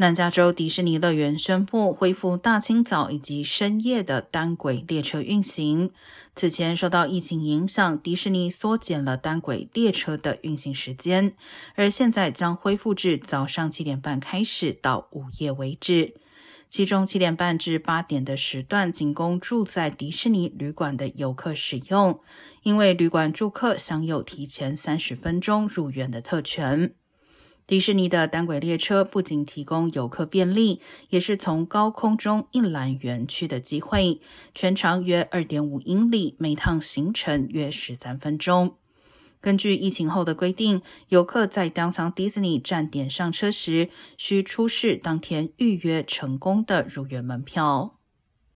南加州迪士尼乐园宣布恢复大清早以及深夜的单轨列车运行。此前受到疫情影响，迪士尼缩减了单轨列车的运行时间，而现在将恢复至早上七点半开始到午夜为止。其中七点半至八点的时段仅供住在迪士尼旅馆的游客使用，因为旅馆住客享有提前三十分钟入园的特权。迪士尼的单轨列车不仅提供游客便利，也是从高空中一览园区的机会。全长约二点五英里，每趟行程约十三分钟。根据疫情后的规定，游客在 Downtown Disney 站点上车时，需出示当天预约成功的入园门票。